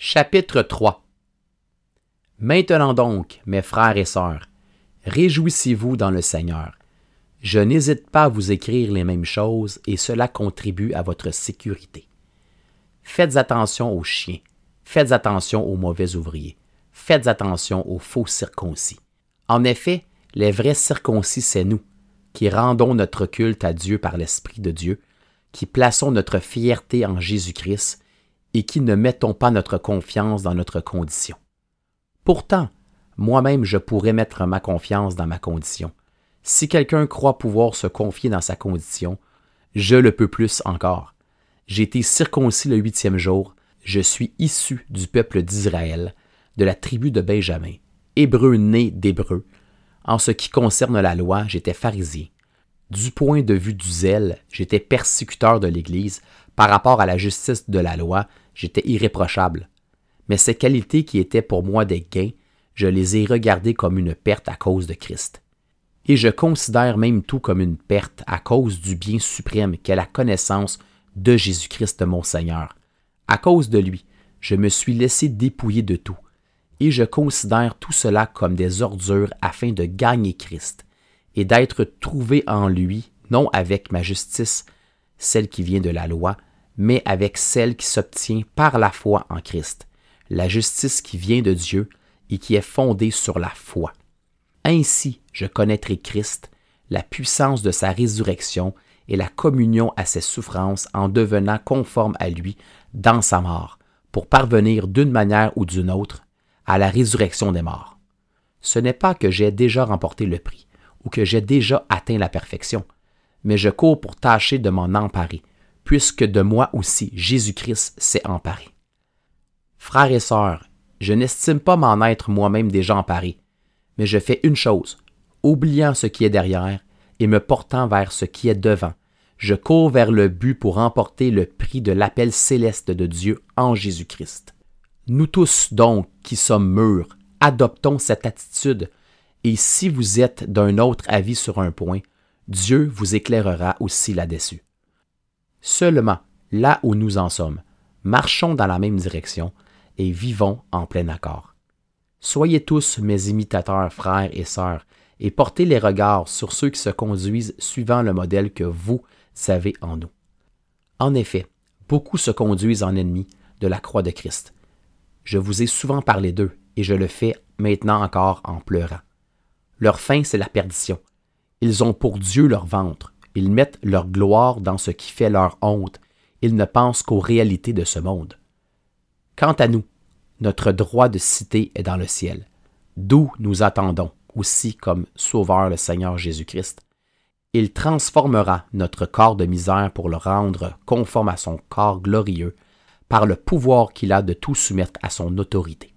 Chapitre 3 Maintenant donc, mes frères et sœurs, réjouissez-vous dans le Seigneur. Je n'hésite pas à vous écrire les mêmes choses et cela contribue à votre sécurité. Faites attention aux chiens, faites attention aux mauvais ouvriers, faites attention aux faux circoncis. En effet, les vrais circoncis, c'est nous, qui rendons notre culte à Dieu par l'Esprit de Dieu, qui plaçons notre fierté en Jésus-Christ et qui ne mettons pas notre confiance dans notre condition. Pourtant, moi-même je pourrais mettre ma confiance dans ma condition. Si quelqu'un croit pouvoir se confier dans sa condition, je le peux plus encore. J'ai été circoncis le huitième jour, je suis issu du peuple d'Israël, de la tribu de Benjamin, hébreu né d'hébreu. En ce qui concerne la loi, j'étais pharisien. Du point de vue du zèle, j'étais persécuteur de l'Église. Par rapport à la justice de la loi, j'étais irréprochable. Mais ces qualités qui étaient pour moi des gains, je les ai regardées comme une perte à cause de Christ. Et je considère même tout comme une perte à cause du bien suprême qu'est la connaissance de Jésus-Christ mon Seigneur. À cause de lui, je me suis laissé dépouiller de tout, et je considère tout cela comme des ordures afin de gagner Christ et d'être trouvé en lui, non avec ma justice, celle qui vient de la loi, mais avec celle qui s'obtient par la foi en Christ, la justice qui vient de Dieu et qui est fondée sur la foi. Ainsi, je connaîtrai Christ, la puissance de sa résurrection et la communion à ses souffrances en devenant conforme à lui dans sa mort, pour parvenir d'une manière ou d'une autre à la résurrection des morts. Ce n'est pas que j'ai déjà remporté le prix, ou que j'ai déjà atteint la perfection, mais je cours pour tâcher de m'en emparer, puisque de moi aussi Jésus-Christ s'est emparé. Frères et sœurs, je n'estime pas m'en être moi-même déjà emparé, mais je fais une chose, oubliant ce qui est derrière et me portant vers ce qui est devant, je cours vers le but pour remporter le prix de l'appel céleste de Dieu en Jésus-Christ. Nous tous donc qui sommes mûrs, adoptons cette attitude et si vous êtes d'un autre avis sur un point, Dieu vous éclairera aussi là-dessus. Seulement, là où nous en sommes, marchons dans la même direction et vivons en plein accord. Soyez tous mes imitateurs, frères et sœurs, et portez les regards sur ceux qui se conduisent suivant le modèle que vous avez en nous. En effet, beaucoup se conduisent en ennemis de la croix de Christ. Je vous ai souvent parlé d'eux, et je le fais maintenant encore en pleurant. Leur fin, c'est la perdition. Ils ont pour Dieu leur ventre. Ils mettent leur gloire dans ce qui fait leur honte. Ils ne pensent qu'aux réalités de ce monde. Quant à nous, notre droit de cité est dans le ciel, d'où nous attendons aussi comme Sauveur le Seigneur Jésus-Christ. Il transformera notre corps de misère pour le rendre conforme à son corps glorieux par le pouvoir qu'il a de tout soumettre à son autorité.